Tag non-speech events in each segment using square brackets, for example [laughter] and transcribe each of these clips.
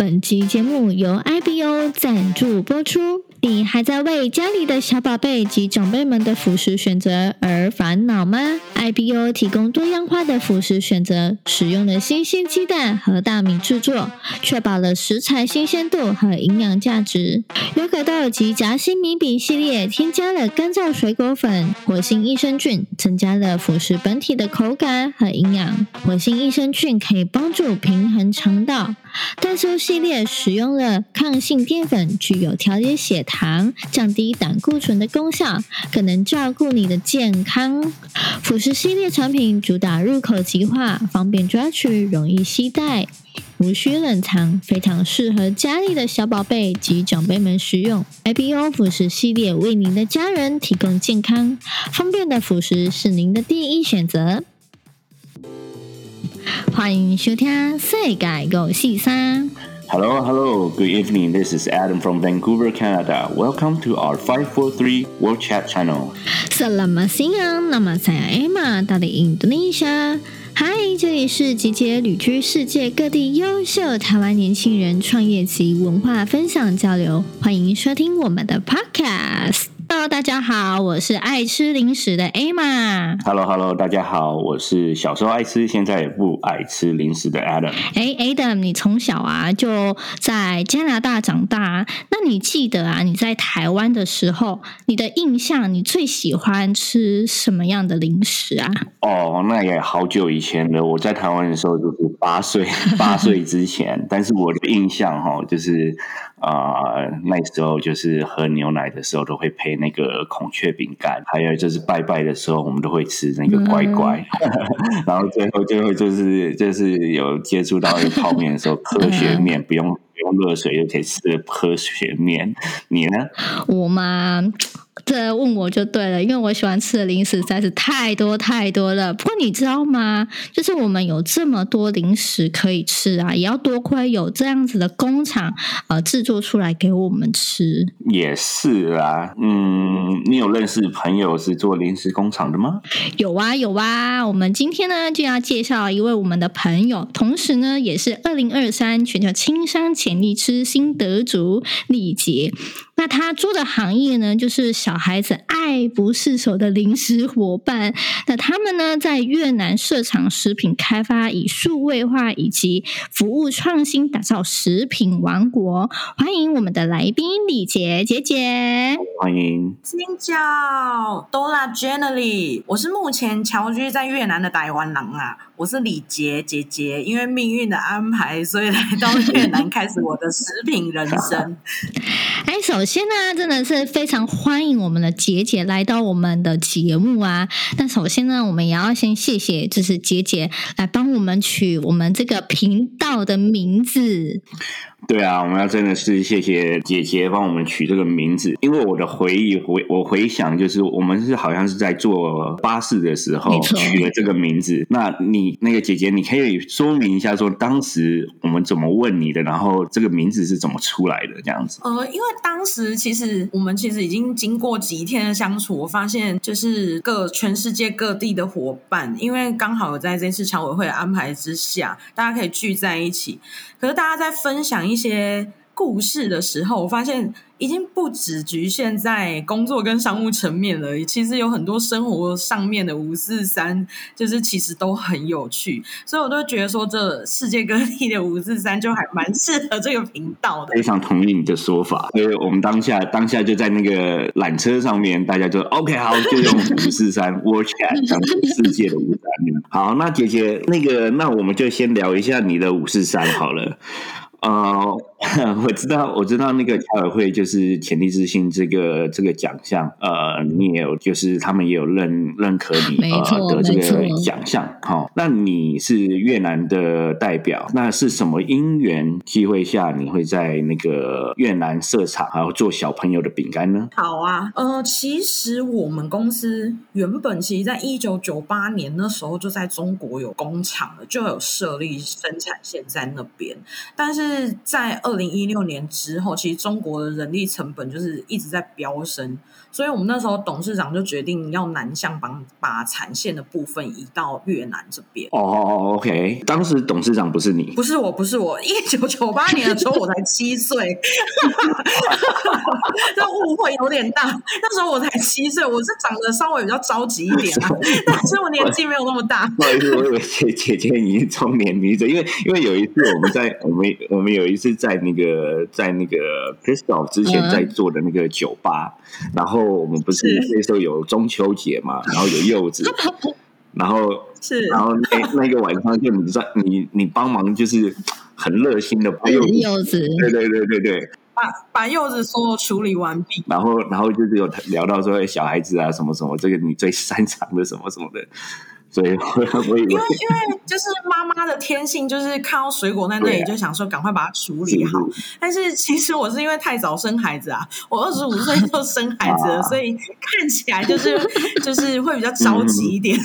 本集节目由 IBO 赞助播出。你还在为家里的小宝贝及长辈们的辅食选择而烦恼吗？IBO 提供多样化的辅食选择，使用了新鲜鸡蛋和大米制作，确保了食材新鲜度和营养价值。优格豆及夹心米饼系列添加了干燥水果粉、活性益生菌，增加了辅食本体的口感和营养。活性益生菌可以帮助平衡肠道。蛋酥系列使用了抗性淀粉，具有调节血糖、降低胆固醇的功效，更能照顾你的健康。辅食系列产品主打入口即化，方便抓取，容易携带，无需冷藏，非常适合家里的小宝贝及长辈们食用。IBO 辅食系列为您的家人提供健康方便的辅食，是您的第一选择。欢迎收听《世界五四三》。Hello, hello, good evening. This is Adam from Vancouver, Canada. Welcome to our 543 World Chat Channel. Selamat siang, nama saya Emma dari Indonesia. Hi，这里是集结旅居世界各地优秀台湾年轻人创业及文化分享交流。欢迎收听我们的 Podcast。Hello，大家好，我是爱吃零食的 Emma。Hello，Hello，hello, 大家好，我是小时候爱吃，现在也不爱吃零食的 Adam。哎，Adam，你从小啊就在加拿大长大，那你记得啊你在台湾的时候，你的印象，你最喜欢吃什么样的零食啊？哦，那也好久以前了。我在台湾的时候就是八岁，八岁之前，[laughs] 但是我的印象哈，就是。啊、呃，那时候就是喝牛奶的时候都会配那个孔雀饼干，还有就是拜拜的时候我们都会吃那个乖乖，嗯、[laughs] 然后最后最后就是就是有接触到那个泡面的时候，[laughs] 科学面不用不用热水就可以吃科学面。你呢？我吗？这问我就对了，因为我喜欢吃的零食实在是太多太多了。不过你知道吗？就是我们有这么多零食可以吃啊，也要多亏有这样子的工厂呃制作出来给我们吃。也是啊，嗯，你有认识朋友是做零食工厂的吗？有啊有啊，我们今天呢就要介绍一位我们的朋友，同时呢也是二零二三全球轻商潜力之星得主李杰。那他做的行业呢，就是小孩子爱不释手的零食伙伴。那他们呢，在越南设厂食品开发，以数位化以及服务创新，打造食品王国。欢迎我们的来宾李杰姐姐。欢迎。chào, tôi là Jenny，我是目前侨居在越南的台湾人啊。我是李杰姐姐，因为命运的安排，所以来到越南 [laughs] 开始我的食品人生。哎，首先先呢，真的是非常欢迎我们的杰杰来到我们的节目啊。那首先呢，我们也要先谢谢，就是杰杰来帮我们取我们这个频道的名字。对啊，我们要真的是谢谢姐姐帮我们取这个名字，因为我的回忆回我回想，就是我们是好像是在坐巴士的时候取了这个名字。那你那个姐姐，你可以说明一下，说当时我们怎么问你的，然后这个名字是怎么出来的这样子？呃，因为当时其实我们其实已经经过几天的相处，我发现就是各全世界各地的伙伴，因为刚好有在这次常委会的安排之下，大家可以聚在一起，可是大家在分享一些故事的时候，我发现已经不只局限在工作跟商务层面了。其实有很多生活上面的五四三，就是其实都很有趣。所以我都觉得说，这世界各地的五四三就还蛮适合这个频道的。非常同意你的说法，所以我们当下当下就在那个缆车上面，大家就 OK 好，就用五四三 [laughs] World Chat 讲世界的五三。好，那姐姐那个，那我们就先聊一下你的五四三好了。呃，[laughs] 我知道，我知道那个侨委会就是潜力之星这个这个奖项，呃，你也有，就是他们也有认认可你呃的这个奖项。好、哦，那你是越南的代表，那是什么因缘机会下你会在那个越南设厂，还有做小朋友的饼干呢？好啊，呃，其实我们公司原本其实在一九九八年那时候就在中国有工厂了，就有设立生产线在那边，但是。是在二二零一六年之后，其实中国的人力成本就是一直在飙升。所以我们那时候董事长就决定要南向把把产线的部分移到越南这边。哦哦，OK。当时董事长不是你？不是我，不是我。一九九八年的时候我才七岁，[laughs] 这误会有点大。那时候我才七岁，我是长得稍微比较着急一点啊，[laughs] 但是我年纪没有那么大。不好意思，我以为姐姐姐已经中年女子，因为因为有一次我们在我们我们有一次在那个在那个 Crystal 之前在做的那个酒吧，嗯、然后。我们不是那时候有中秋节嘛，然后有柚子，[laughs] 然后是，然后那那个晚上就你在你你帮忙就是很热心的把柚子，柚子，对对对对对，把把柚子所有处理完毕，然后然后就是有聊到说小孩子啊什么什么，这个你最擅长的什么什么的。所以，我以为，因为因为就是妈妈的天性，就是看到水果在那里就想说赶快把它处理好。但是其实我是因为太早生孩子啊，我二十五岁 [laughs] 就生孩子了，所以看起来就是就是会比较着急一点。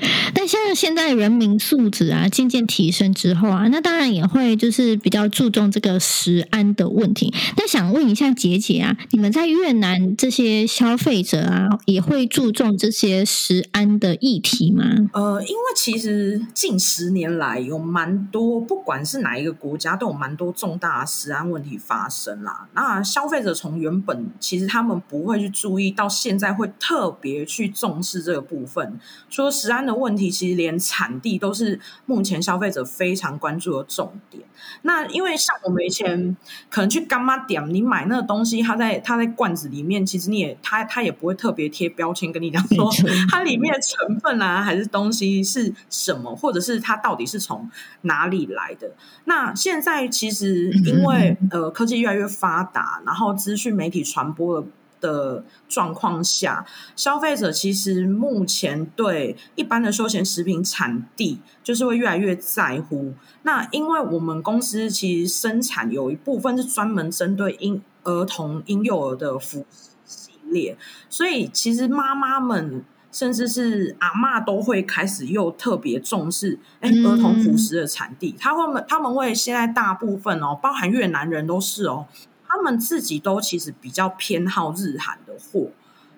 [laughs] 但像现在人民素质啊渐渐提升之后啊，那当然也会就是比较注重这个食安的问题。那想问一下姐姐啊，你们在越南这些消费者啊，也会注重这些食安的议题吗？呃，因为其实近十年来有蛮多，不管是哪一个国家，都有蛮多重大食安问题发生啦。那消费者从原本其实他们不会去注意，到现在会特别去重视这个部分。说食安的问题，其实连产地都是目前消费者非常关注的重点。那因为像我们以前可能去干妈店，你买那个东西，它在它在罐子里面，其实你也它它也不会特别贴标签跟你讲说它里面的成分啊，还是。东西是什么，或者是它到底是从哪里来的？那现在其实因为 [laughs] 呃科技越来越发达，然后资讯媒体传播的的状况下，消费者其实目前对一般的休闲食品产地就是会越来越在乎。那因为我们公司其实生产有一部分是专门针对婴儿童婴幼儿的辅食系列，所以其实妈妈们。甚至是阿妈都会开始又特别重视哎儿童辅食的产地，他会他们会现在大部分哦，包含越南人都是哦，他们自己都其实比较偏好日韩的货，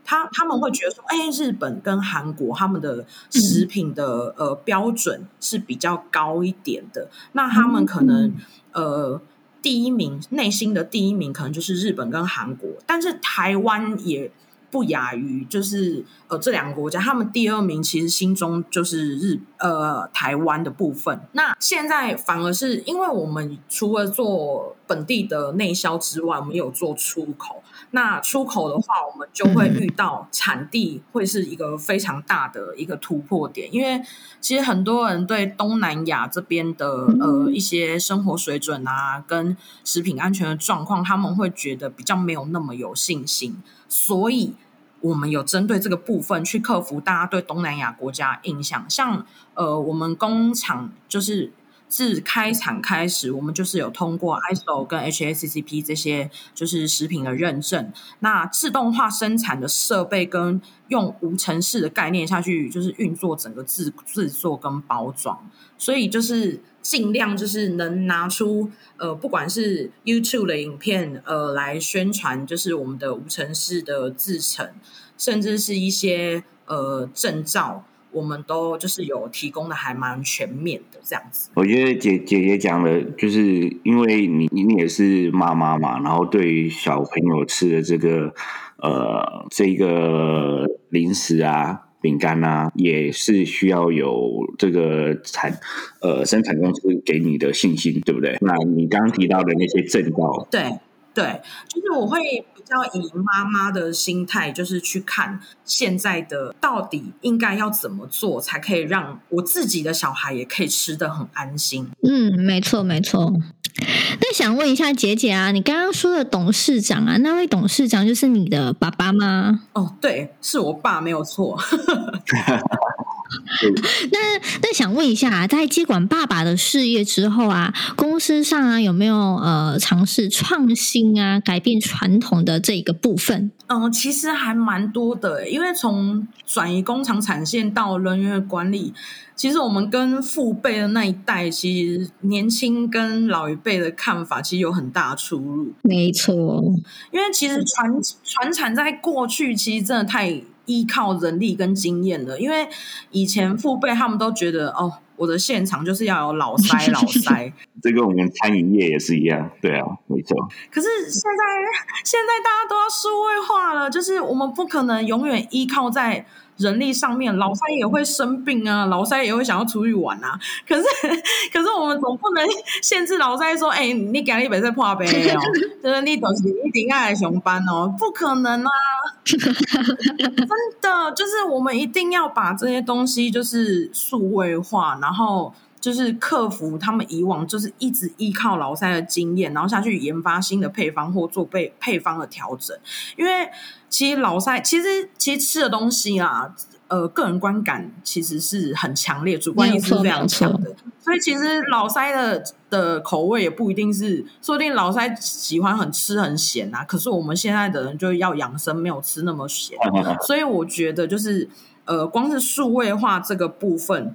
他他们会觉得说，哎，日本跟韩国他们的食品的呃标准是比较高一点的，那他们可能呃第一名内心的第一名可能就是日本跟韩国，但是台湾也。不亚于就是呃这两个国家，他们第二名其实心中就是日呃台湾的部分。那现在反而是因为我们除了做本地的内销之外，我们有做出口。那出口的话，我们就会遇到产地会是一个非常大的一个突破点，因为其实很多人对东南亚这边的呃一些生活水准啊，跟食品安全的状况，他们会觉得比较没有那么有信心。所以，我们有针对这个部分去克服大家对东南亚国家印象。像呃，我们工厂就是自开厂开始，我们就是有通过 ISO 跟 HACCP 这些就是食品的认证。那自动化生产的设备跟用无尘室的概念下去，就是运作整个制制作跟包装。所以就是。尽量就是能拿出呃，不管是 YouTube 的影片呃，来宣传，就是我们的无尘室的制成，甚至是一些呃证照，我们都就是有提供的还蛮全面的这样子。我觉得姐姐姐讲的，就是因为你你也是妈妈嘛，然后对于小朋友吃的这个呃这个零食啊。饼干啊，也是需要有这个产呃生产公司给你的信心，对不对？那你刚刚提到的那些证照，对对，就是我会比较以妈妈的心态，就是去看现在的到底应该要怎么做，才可以让我自己的小孩也可以吃得很安心。嗯，没错没错。那想问一下姐姐啊，你刚刚说的董事长啊，那位董事长就是你的爸爸吗？哦，对，是我爸，没有错。[laughs] [laughs] 那那想问一下，在接管爸爸的事业之后啊，公司上啊有没有呃尝试创新啊，改变传统的这一个部分？嗯、呃，其实还蛮多的，因为从转移工厂产线到人员管理，其实我们跟父辈的那一代，其实年轻跟老一辈的看法其实有很大出入。没错，因为其实传传产在过去其实真的太。依靠人力跟经验的，因为以前父辈他们都觉得哦，我的现场就是要有老塞老塞，[laughs] 这个我们餐饮业也是一样，对啊，没错。可是现在现在大家都要数位化了，就是我们不可能永远依靠在。人力上面，老三也会生病啊，老三也会想要出去玩啊。[laughs] 可是，[laughs] 可是我们总不能限制老三说：“哎、欸，你给你别再破杯哦，[laughs] 就是你东西一定要来熊班哦，不可能啊！”真的，就是我们一定要把这些东西就是数位化，然后就是克服他们以往就是一直依靠老塞的经验，然后下去研发新的配方或做配配方的调整，因为。其实老塞，其实其实吃的东西啊，呃，个人观感其实是很强烈，主观意识是非常强的。所以其实老塞的的口味也不一定是，说不定老塞喜欢很吃很咸啊。可是我们现在的人就要养生，没有吃那么咸。所以我觉得就是，呃，光是数位化这个部分。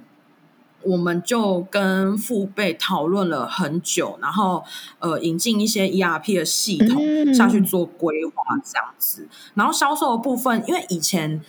我们就跟父辈讨论了很久，然后呃引进一些 ERP 的系统下去做规划这样子。然后销售的部分，因为以前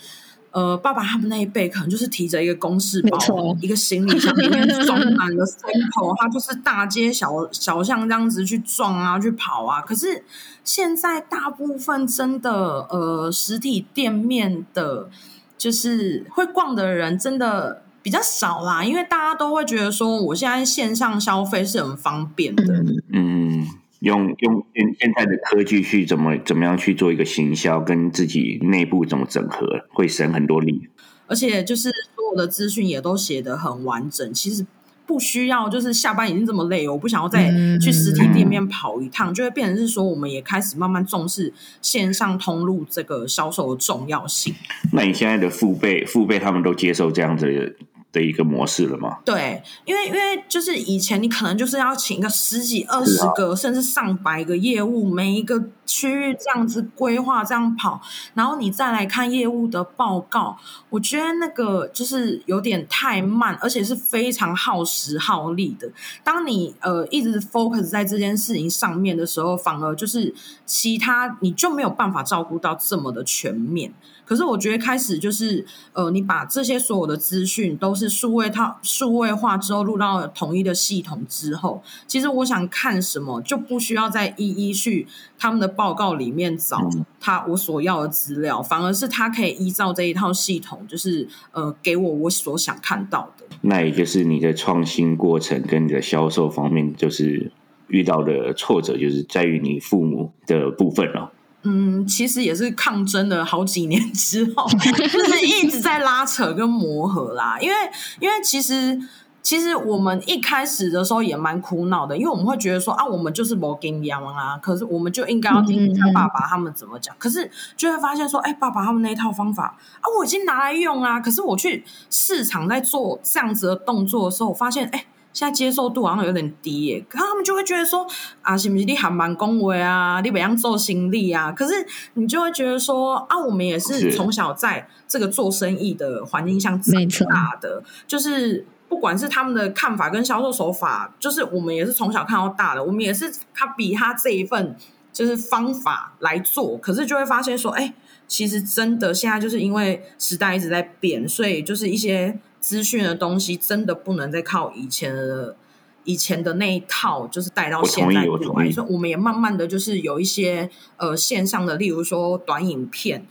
呃爸爸他们那一辈可能就是提着一个公事包，一个行李箱里面装满了 [laughs] sample，他就是大街小小巷这样子去撞啊去跑啊。可是现在大部分真的呃实体店面的，就是会逛的人真的。比较少啦，因为大家都会觉得说，我现在线上消费是很方便的。嗯，用用现现在的科技去怎么怎么样去做一个行销，跟自己内部怎么整合，会省很多力。而且就是所有的资讯也都写得很完整，其实。不需要，就是下班已经这么累，我不想要再去实体店面跑一趟，嗯、就会变成是说，我们也开始慢慢重视线上通路这个销售的重要性。那你现在的父辈，父辈他们都接受这样子的？一个模式了吗？对，因为因为就是以前你可能就是要请个十几、二十个，甚至上百个业务，每一个区域这样子规划这样跑，然后你再来看业务的报告，我觉得那个就是有点太慢，而且是非常耗时耗力的。当你呃一直 focus 在这件事情上面的时候，反而就是其他你就没有办法照顾到这么的全面。可是我觉得开始就是，呃，你把这些所有的资讯都是数位套数位化之后，录到了统一的系统之后，其实我想看什么就不需要再一一去他们的报告里面找他我所要的资料，反而是他可以依照这一套系统，就是呃，给我我所想看到的。那也就是你的创新过程跟你的销售方面，就是遇到的挫折，就是在于你父母的部分了。嗯，其实也是抗争了好几年之后，就是一直在拉扯跟磨合啦。因为，因为其实，其实我们一开始的时候也蛮苦恼的，因为我们会觉得说啊，我们就是没经验啊，可是我们就应该要听一下爸爸他们怎么讲。可是就会发现说，哎，爸爸他们那一套方法啊，我已经拿来用啊。可是我去市场在做这样子的动作的时候，我发现，哎。现在接受度好像有点低耶，可他们就会觉得说啊，是不是你还蛮恭维啊，你怎样做心力啊？可是你就会觉得说啊，我们也是从小在这个做生意的环境下长大的，就是不管是他们的看法跟销售手法，就是我们也是从小看到大的，我们也是他比他这一份就是方法来做，可是就会发现说，哎，其实真的现在就是因为时代一直在变，所以就是一些。资讯的东西真的不能再靠以前的以前的那一套，就是带到现在过来。所以我们也慢慢的就是有一些呃线上的，例如说短影片，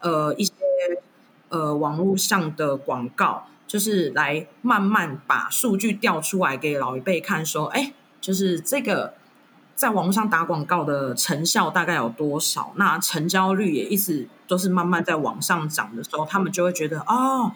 呃一些呃网络上的广告，就是来慢慢把数据调出来给老一辈看，说，哎，就是这个在网络上打广告的成效大概有多少？那成交率也一直都是慢慢在往上涨的时候，他们就会觉得哦。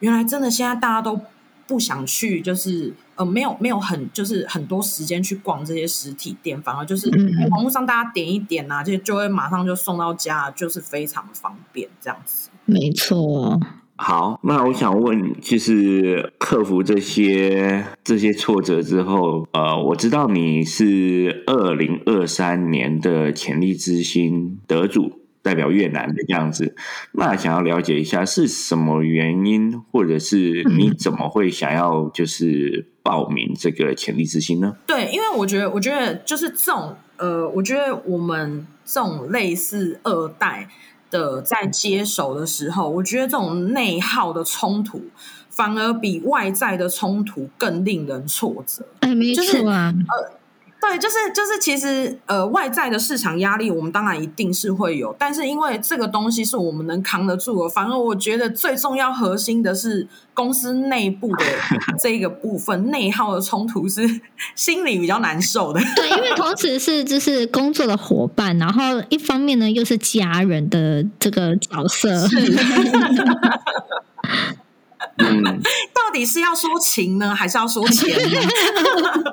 原来真的，现在大家都不想去，就是呃，没有没有很就是很多时间去逛这些实体店，反而就是网络上大家点一点啊，就就会马上就送到家，就是非常方便这样子。没错，好，那我想问，就是克服这些这些挫折之后，呃，我知道你是二零二三年的潜力之星得主，代表越南的样子。那想要了解一下是什么原因，或者是你怎么会想要就是报名这个潜力之星呢？对，因为我觉得，我觉得就是这种，呃，我觉得我们这种类似二代。的在接手的时候，我觉得这种内耗的冲突，反而比外在的冲突更令人挫折。哎，没错啊，就是、呃，对，就是就是，其实呃，外在的市场压力，我们当然一定是会有，但是因为这个东西是我们能扛得住的，反而我觉得最重要核心的是公司内部的 [laughs] 这个部分，内耗的冲突是心里比较难受的。对，因为同时是就是工作的伙伴，然后一方面呢又是家人的这个角色。[laughs] 到底是要说情呢，还是要说钱呢？[laughs] 这个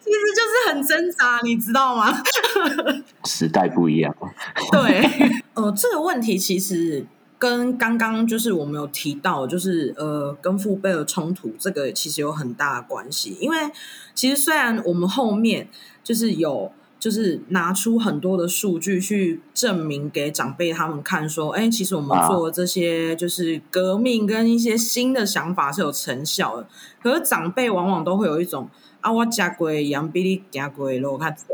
其实就是很挣扎，你知道吗？[laughs] 时代不一样。对，[laughs] 呃，这个问题其实跟刚刚就是我们有提到，就是呃，跟父辈的冲突，这个其实有很大的关系。因为其实虽然我们后面就是有。就是拿出很多的数据去证明给长辈他们看，说，哎，其实我们做这些就是革命跟一些新的想法是有成效的。可是长辈往往都会有一种啊，我家规养比你家鬼咯，他走。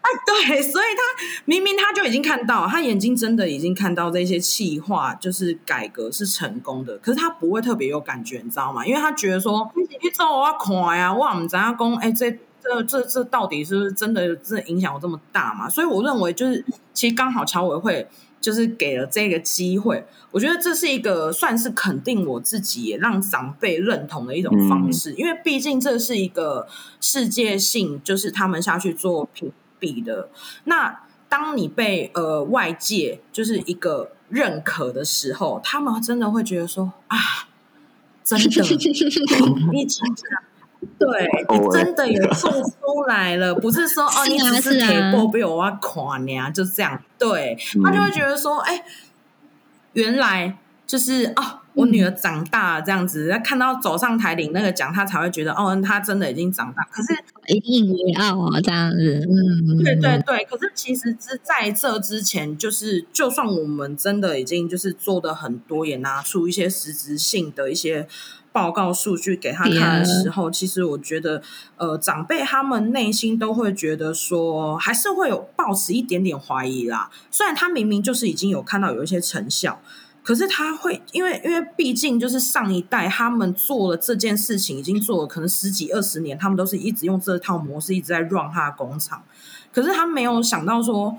哎，[laughs] 对，所以他明明他就已经看到，他眼睛真的已经看到这些气化就是改革是成功的，可是他不会特别有感觉，你知道吗？因为他觉得说，你做我要看呀，我们怎样讲，哎，这。这这这到底是不是真的这影响有这么大嘛？所以我认为就是，其实刚好侨委会就是给了这个机会，我觉得这是一个算是肯定我自己，也让长辈认同的一种方式。嗯、因为毕竟这是一个世界性，就是他们下去做评比的。那当你被呃外界就是一个认可的时候，他们真的会觉得说啊，真的，[laughs] 你真的。对，你真的有做出来了，不是说哦，你只是铁锅被我垮呀，就是这样。对，他就会觉得说，哎，原来就是哦，我女儿长大了这样子，他看到走上台领那个奖，他才会觉得哦，他真的已经长大。可是引以为傲啊，这样子。嗯，对对对。可是其实是在这之前，就是就算我们真的已经就是做的很多，也拿出一些实质性的一些。报告数据给他看的时候，其实我觉得，呃，长辈他们内心都会觉得说，还是会有抱持一点点怀疑啦。虽然他明明就是已经有看到有一些成效，可是他会因为因为毕竟就是上一代他们做了这件事情，已经做了可能十几二十年，他们都是一直用这套模式一直在 run 他的工厂。可是他没有想到说，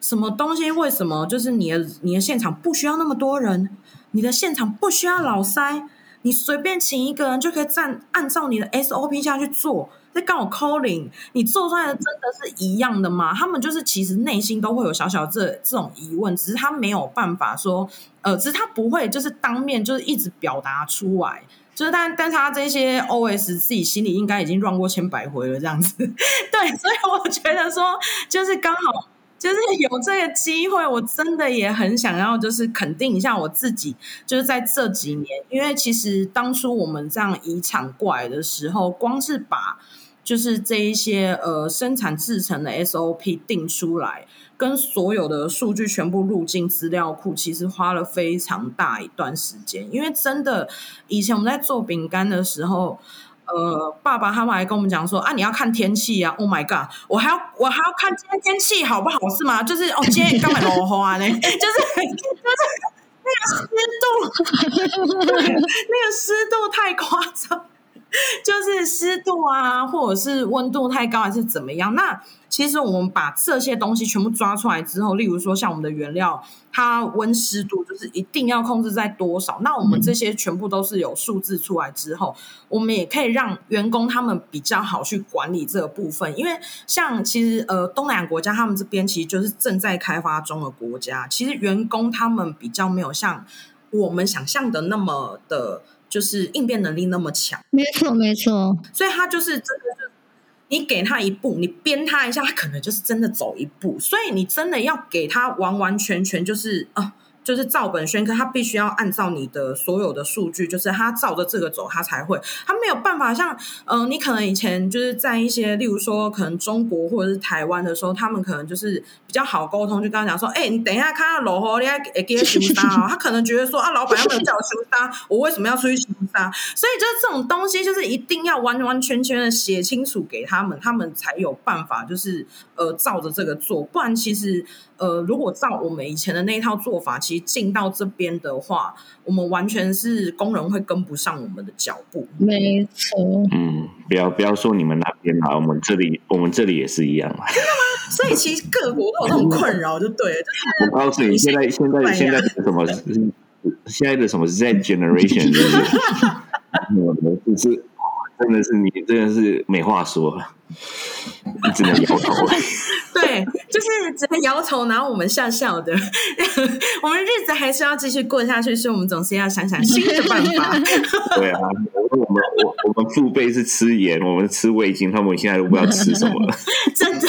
什么东西为什么就是你的你的现场不需要那么多人，你的现场不需要老塞。你随便请一个人就可以站，按照你的 SOP 下去做，在跟我 calling，你做出来的真的是一样的吗？他们就是其实内心都会有小小这这种疑问，只是他没有办法说，呃，只是他不会就是当面就是一直表达出来，就是但但是他这些 OS 自己心里应该已经 run 过千百回了这样子，[laughs] 对，所以我觉得说就是刚好。就是有这个机会，我真的也很想要，就是肯定一下我自己。就是在这几年，因为其实当初我们这样移厂过来的时候，光是把就是这一些呃生产制成的 SOP 定出来，跟所有的数据全部录进资料库，其实花了非常大一段时间。因为真的，以前我们在做饼干的时候。呃，爸爸他们还跟我们讲说啊，你要看天气啊！Oh my god，我还要我还要看今天天气好不好是吗？就是哦，今天刚买落花呢，就是 [laughs] 就是那个湿度，[laughs] 那个湿度太夸张。[laughs] 就是湿度啊，或者是温度太高，还是怎么样？那其实我们把这些东西全部抓出来之后，例如说像我们的原料，它温湿度就是一定要控制在多少？那我们这些全部都是有数字出来之后，我们也可以让员工他们比较好去管理这个部分。因为像其实呃东南亚国家，他们这边其实就是正在开发中的国家，其实员工他们比较没有像我们想象的那么的。就是应变能力那么强，没错没错，所以他就是真的是，你给他一步，你鞭他一下，他可能就是真的走一步。所以你真的要给他完完全全就是啊，就是照本宣科，他必须要按照你的所有的数据，就是他照着这个走，他才会，他没有办法像，嗯、你可能以前就是在一些，例如说可能中国或者是台湾的时候，他们可能就是比较好沟通，就跟他讲说，哎、你等一下看到老侯，你还给他修沙哦，他可能觉得说啊，老板要不要叫我修沙，我为什么要出去修沙？所以就是这种东西，就是一定要完完全全的写清楚给他们，他们才有办法，就是呃，照着这个做，不然其实。呃，如果照我们以前的那一套做法，其实进到这边的话，我们完全是工人会跟不上我们的脚步。没错。嗯，不要不要说你们那边啊，我们这里我们这里也是一样。真的吗？所以其实各国都有这种困扰，就对了。我告诉你，现在现在现在什么？现在的什么 Z generation 就是，[laughs] 就是真的是你真的是没话说了，你只能摇头。[laughs] 对，就是只能摇头，然后我们笑笑的。[laughs] 我们日子还是要继续过下去，所以我们总是要想想新的办法。对啊，我们我我们父辈是吃盐，我们吃味精，他们现在都不知道吃什么了。[laughs] 真的。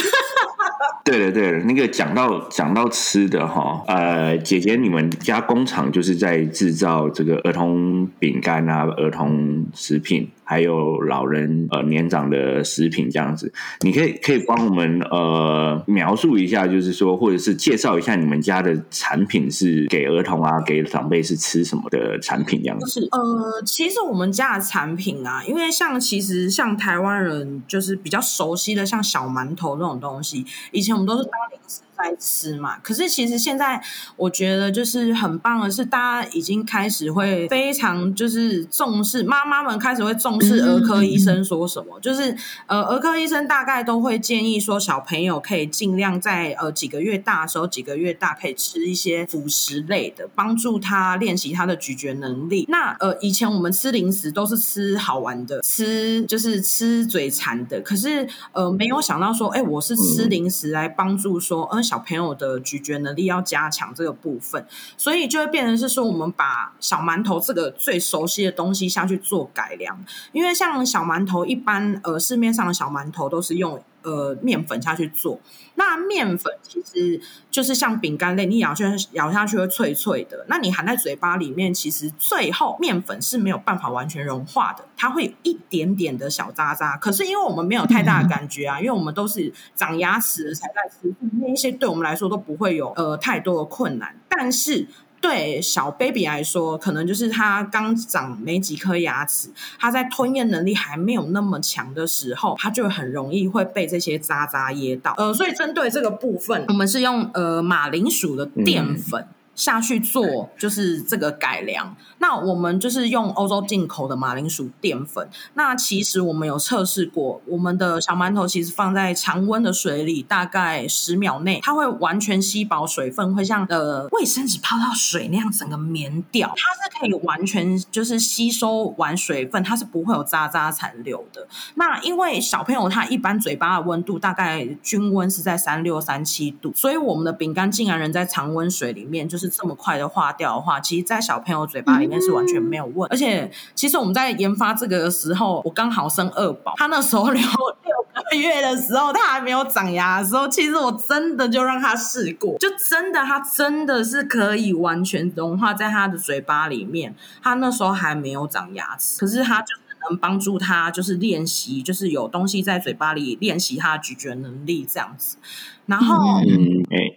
[laughs] 对了对了，那个讲到讲到吃的哈，呃，姐姐，你们家工厂就是在制造这个儿童饼干啊，儿童食品。还有老人呃年长的食品这样子，你可以可以帮我们呃描述一下，就是说或者是介绍一下你们家的产品是给儿童啊，给长辈是吃什么的产品这样子？是呃，其实我们家的产品啊，因为像其实像台湾人就是比较熟悉的像小馒头这种东西，以前我们都是当零食。在吃嘛，可是其实现在我觉得就是很棒的是，大家已经开始会非常就是重视，妈妈们开始会重视儿科医生说什么，就是呃儿科医生大概都会建议说，小朋友可以尽量在呃几个月大的时候，几个月大可以吃一些辅食类的，帮助他练习他的咀嚼能力。那呃以前我们吃零食都是吃好玩的，吃就是吃嘴馋的，可是呃没有想到说，哎，我是吃零食来帮助说，呃。小朋友的咀嚼能力要加强这个部分，所以就会变成是说，我们把小馒头这个最熟悉的东西下去做改良。因为像小馒头一般，呃，市面上的小馒头都是用呃面粉下去做。那面粉其实就是像饼干类，你咬下去咬下去会脆脆的。那你含在嘴巴里面，其实最后面粉是没有办法完全融化的，它会有一点点的小渣渣。可是因为我们没有太大的感觉啊，因为我们都是长牙齿才在吃，那一些对我们来说都不会有呃太多的困难。但是。对小 baby 来说，可能就是他刚长没几颗牙齿，他在吞咽能力还没有那么强的时候，他就很容易会被这些渣渣噎到。呃，所以针对这个部分，我们是用呃马铃薯的淀粉。嗯下去做就是这个改良。那我们就是用欧洲进口的马铃薯淀粉。那其实我们有测试过，我们的小馒头其实放在常温的水里，大概十秒内，它会完全吸饱水分，会像呃卫生纸泡到水那样整个绵掉。它是可以完全就是吸收完水分，它是不会有渣渣残留的。那因为小朋友他一般嘴巴的温度大概均温是在三六三七度，所以我们的饼干竟然能在常温水里面就是。这么快的化掉的话，其实，在小朋友嘴巴里面是完全没有问题。而且，其实我们在研发这个的时候，我刚好生二宝，他那时候六六个月的时候，他还没有长牙的时候，其实我真的就让他试过，就真的，他真的是可以完全融化在他的嘴巴里面。他那时候还没有长牙齿，可是他就是能帮助他，就是练习，就是有东西在嘴巴里练习他的咀嚼能力这样子。然后，嗯，哎、欸，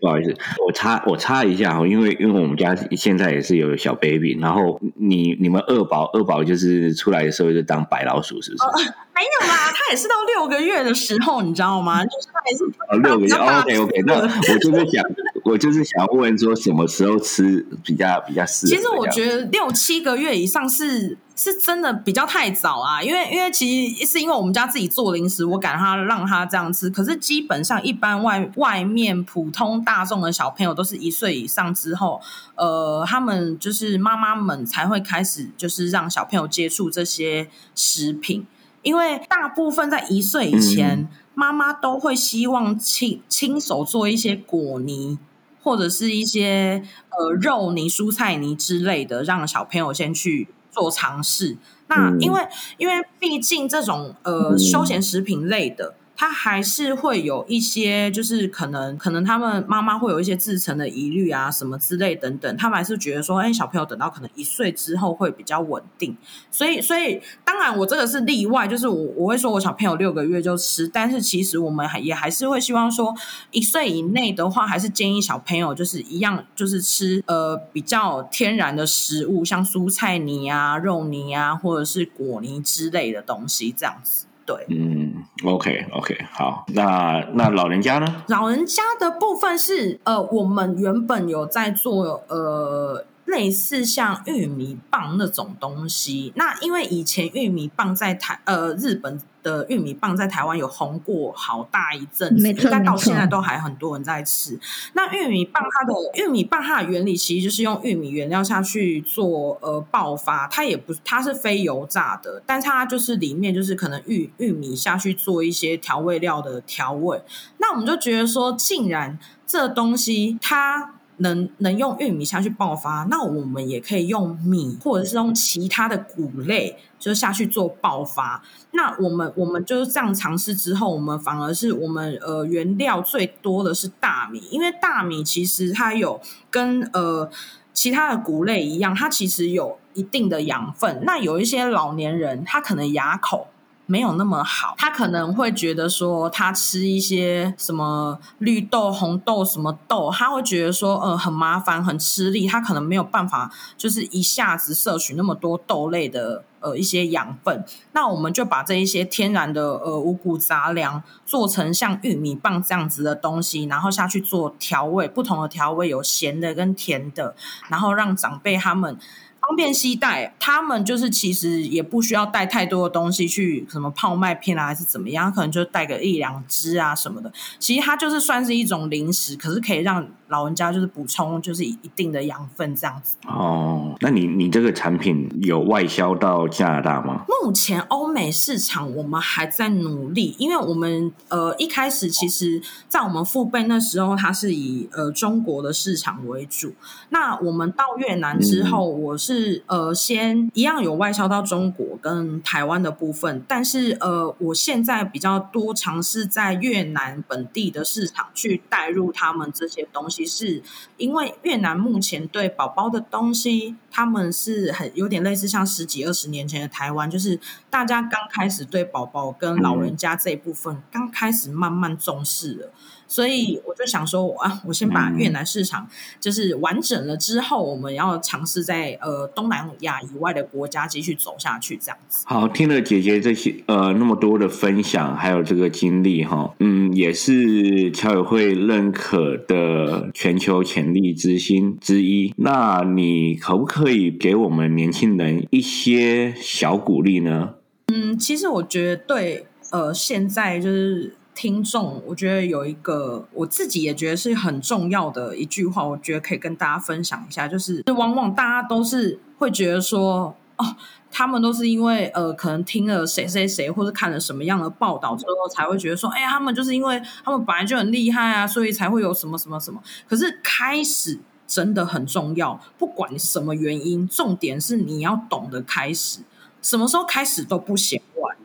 不好意思，我插我插一下哦，因为因为我们家现在也是有小 baby，然后你你们二宝二宝就是出来的时候就当白老鼠，是不是？哦、没有啦，他也是到六个月的时候，你知道吗？[laughs] 就是他也是哦六个月，OK OK，那我就在想，我就是想问说，什么时候吃比较比较适合？其实我觉得六七个月以上是。是真的比较太早啊，因为因为其实是因为我们家自己做零食，我敢他让他这样吃。可是基本上一般外外面普通大众的小朋友都是一岁以上之后，呃，他们就是妈妈们才会开始就是让小朋友接触这些食品，因为大部分在一岁以前，嗯、妈妈都会希望亲亲手做一些果泥或者是一些呃肉泥、蔬菜泥之类的，让小朋友先去。做尝试，那因为、嗯、因为毕竟这种呃休闲食品类的，他还是会有一些，就是可能可能他们妈妈会有一些自成的疑虑啊，什么之类等等，他们还是觉得说，哎，小朋友等到可能一岁之后会比较稳定。所以，所以当然我这个是例外，就是我我会说我小朋友六个月就吃，但是其实我们也还是会希望说，一岁以内的话，还是建议小朋友就是一样，就是吃呃比较天然的食物，像蔬菜泥啊、肉泥啊，或者是果泥之类的东西，这样子。对，嗯，OK OK，好，那那老人家呢？老人家的部分是呃，我们原本有在做呃。类似像玉米棒那种东西，那因为以前玉米棒在台呃日本的玉米棒在台湾有红过好大一阵子，应该到现在都还很多人在吃。那玉米棒它的玉米棒它的原理其实就是用玉米原料下去做呃爆发，它也不它是非油炸的，但它就是里面就是可能玉玉米下去做一些调味料的调味。那我们就觉得说，竟然这东西它。能能用玉米下去爆发，那我们也可以用米或者是用其他的谷类，就下去做爆发。那我们我们就是这样尝试之后，我们反而是我们呃原料最多的是大米，因为大米其实它有跟呃其他的谷类一样，它其实有一定的养分。那有一些老年人，他可能牙口。没有那么好，他可能会觉得说，他吃一些什么绿豆、红豆什么豆，他会觉得说，呃，很麻烦、很吃力，他可能没有办法，就是一下子摄取那么多豆类的呃一些养分。那我们就把这一些天然的呃五谷杂粮做成像玉米棒这样子的东西，然后下去做调味，不同的调味有咸的跟甜的，然后让长辈他们。方便携带，他们就是其实也不需要带太多的东西去，什么泡麦片啊，还是怎么样，可能就带个一两支啊什么的。其实它就是算是一种零食，可是可以让老人家就是补充就是一定的养分这样子。哦，那你你这个产品有外销到加拿大吗？目前欧美市场我们还在努力，因为我们呃一开始其实，在我们父辈那时候，它是以呃中国的市场为主。那我们到越南之后，嗯、我是。是呃，先一样有外销到中国跟台湾的部分，但是呃，我现在比较多尝试在越南本地的市场去带入他们这些东西，是因为越南目前对宝宝的东西，他们是很有点类似像十几二十年前的台湾，就是大家刚开始对宝宝跟老人家这一部分刚开始慢慢重视了。所以我就想说，啊，我先把越南市场就是完整了之后，我们要尝试在呃东南亚以外的国家继续走下去，这样子。好，听了姐姐这些呃那么多的分享，还有这个经历哈，嗯，也是侨委会认可的全球潜力之星之一。那你可不可以给我们年轻人一些小鼓励呢？嗯，其实我觉得对，呃，现在就是。听众，我觉得有一个我自己也觉得是很重要的一句话，我觉得可以跟大家分享一下，就是往往大家都是会觉得说，哦，他们都是因为呃，可能听了谁谁谁或者看了什么样的报道之后，才会觉得说，哎呀，他们就是因为他们本来就很厉害啊，所以才会有什么什么什么。可是开始真的很重要，不管什么原因，重点是你要懂得开始，什么时候开始都不嫌晚。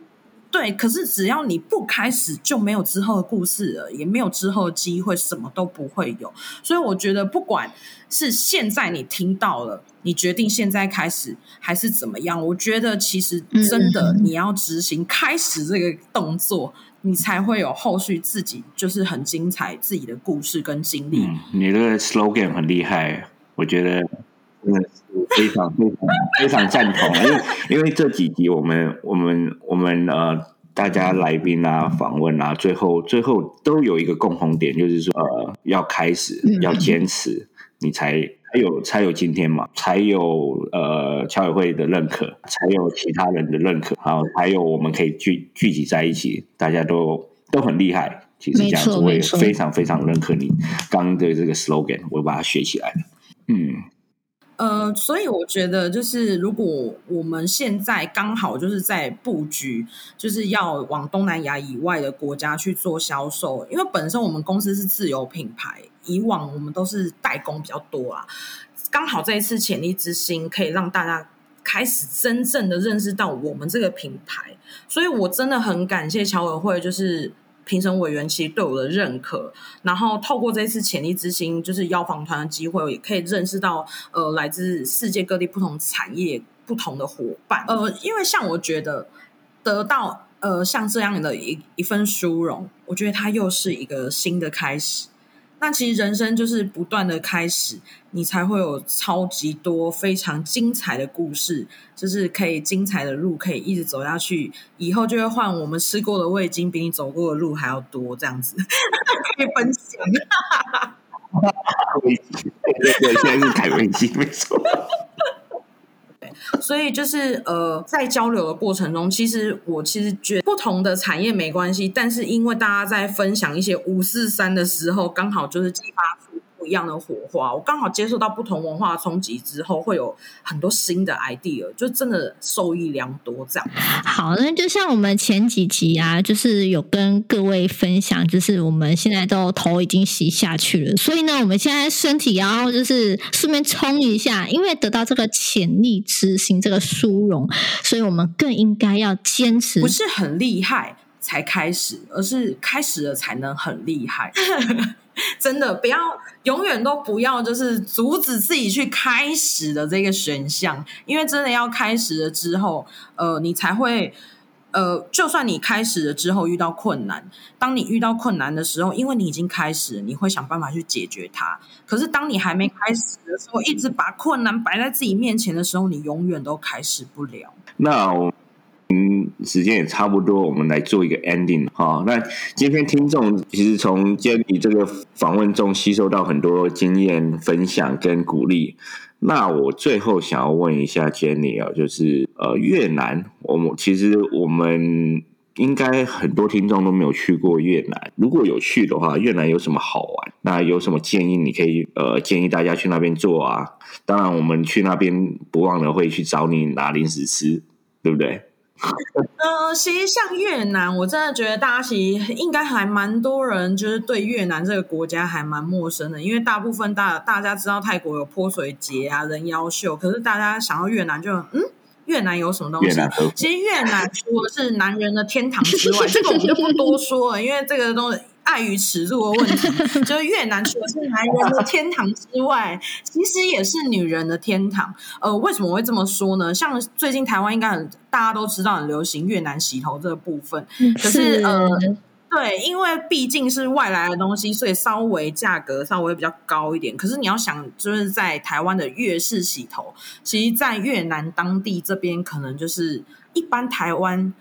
对，可是只要你不开始，就没有之后的故事了，也没有之后的机会，什么都不会有。所以我觉得，不管是现在你听到了，你决定现在开始，还是怎么样，我觉得其实真的你要执行开始这个动作，你才会有后续自己就是很精彩自己的故事跟经历。嗯，你这个 slogan 很厉害，我觉得真的是非常非常非常赞同，因为因为这几集我们我们我们呃。大家来宾啊，访问啊，最后最后都有一个共同点，就是说，呃，要开始，要坚持，你才才有才有今天嘛，才有呃侨委会的认可，才有其他人的认可，然后还有我们可以聚聚集在一起，大家都都很厉害。其实这样子，我也非常非常认可你刚刚的这个 slogan，我把它学起来了。嗯。呃，所以我觉得，就是如果我们现在刚好就是在布局，就是要往东南亚以外的国家去做销售，因为本身我们公司是自有品牌，以往我们都是代工比较多啊。刚好这一次潜力之星可以让大家开始真正的认识到我们这个品牌，所以我真的很感谢侨委会，就是评审委员其实对我的认可，然后透过这次潜力之星，就是邀访团的机会，也可以认识到呃来自世界各地不同产业不同的伙伴。呃，因为像我觉得得到呃像这样的一一份殊荣，我觉得它又是一个新的开始。那其实人生就是不断的开始，你才会有超级多非常精彩的故事，就是可以精彩的路可以一直走下去，以后就会换我们吃过的味精比你走过的路还要多，这样子可以分享。[laughs] 味精，对对，现在是凯味精，没错。所以就是呃，在交流的过程中，其实我其实觉不同的产业没关系，但是因为大家在分享一些五四三的时候，刚好就是激发。不一样的火花，我刚好接受到不同文化冲击之后，会有很多新的 idea，就真的受益良多。这样好，那就像我们前几集啊，就是有跟各位分享，就是我们现在都头已经洗下去了，所以呢，我们现在身体要就是顺便冲一下，因为得到这个潜力之星这个殊荣，所以我们更应该要坚持，不是很厉害才开始，而是开始了才能很厉害。[laughs] 真的不要，永远都不要，就是阻止自己去开始的这个选项，因为真的要开始了之后，呃，你才会，呃，就算你开始了之后遇到困难，当你遇到困难的时候，因为你已经开始，你会想办法去解决它。可是当你还没开始的时候，一直把困难摆在自己面前的时候，你永远都开始不了。那我。嗯，时间也差不多，我们来做一个 ending 哈。那今天听众其实从 Jenny 这个访问中吸收到很多经验分享跟鼓励。那我最后想要问一下 Jenny 啊，就是呃越南，我们其实我们应该很多听众都没有去过越南。如果有去的话，越南有什么好玩？那有什么建议？你可以呃建议大家去那边做啊。当然，我们去那边不忘了会去找你拿零食吃，对不对？[laughs] 呃，其实像越南，我真的觉得大家其实应该还蛮多人，就是对越南这个国家还蛮陌生的，因为大部分大大家知道泰国有泼水节啊、人妖秀，可是大家想到越南就嗯，越南有什么东西？其实越南除了是男人的天堂之外，[laughs] 这个我们就不多说了，因为这个东西。碍于尺度的问题，[laughs] 就是越南除了是男人的天堂之外，其实也是女人的天堂。呃，为什么我会这么说呢？像最近台湾应该很大家都知道很流行越南洗头这个部分，可是，是呃，对，因为毕竟是外来的东西，所以稍微价格稍微比较高一点。可是你要想，就是在台湾的越式洗头，其实，在越南当地这边可能就是一般台湾。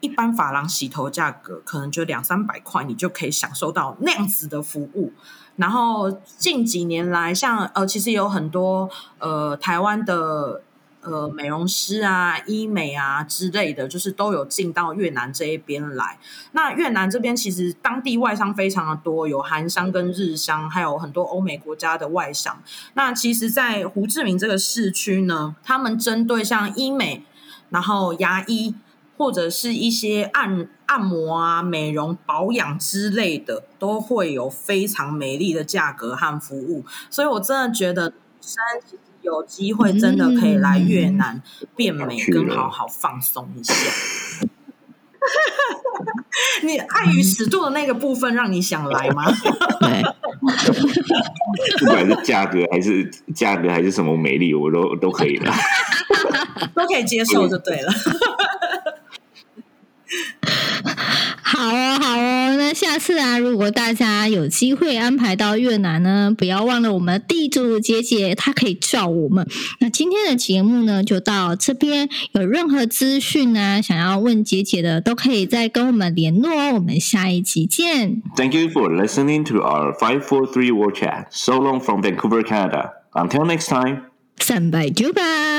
一般发廊洗头价格可能就两三百块，你就可以享受到那样子的服务。然后近几年来，像呃，其实有很多呃台湾的呃美容师啊、医美啊之类的，就是都有进到越南这一边来。那越南这边其实当地外商非常的多，有韩商跟日商，还有很多欧美国家的外商。那其实，在胡志明这个市区呢，他们针对像医美，然后牙医。或者是一些按按摩啊、美容保养之类的，都会有非常美丽的价格和服务。所以我真的觉得，女生其实有机会真的可以来越南变美，跟好好放松一下。[laughs] 你碍于尺度的那个部分，让你想来吗？不管是价格还是价格还是什么美丽，我都都可以了，[laughs] 都可以接受就对了。好哦，好哦，那下次啊，如果大家有机会安排到越南呢，不要忘了我们地主姐姐，她可以照我们。那今天的节目呢，就到这边。有任何资讯呢，想要问姐姐的，都可以再跟我们联络哦。我们下一集见。Thank you for listening to our five four three war chat. So long from Vancouver, Canada. Until next time. 三拜九拜。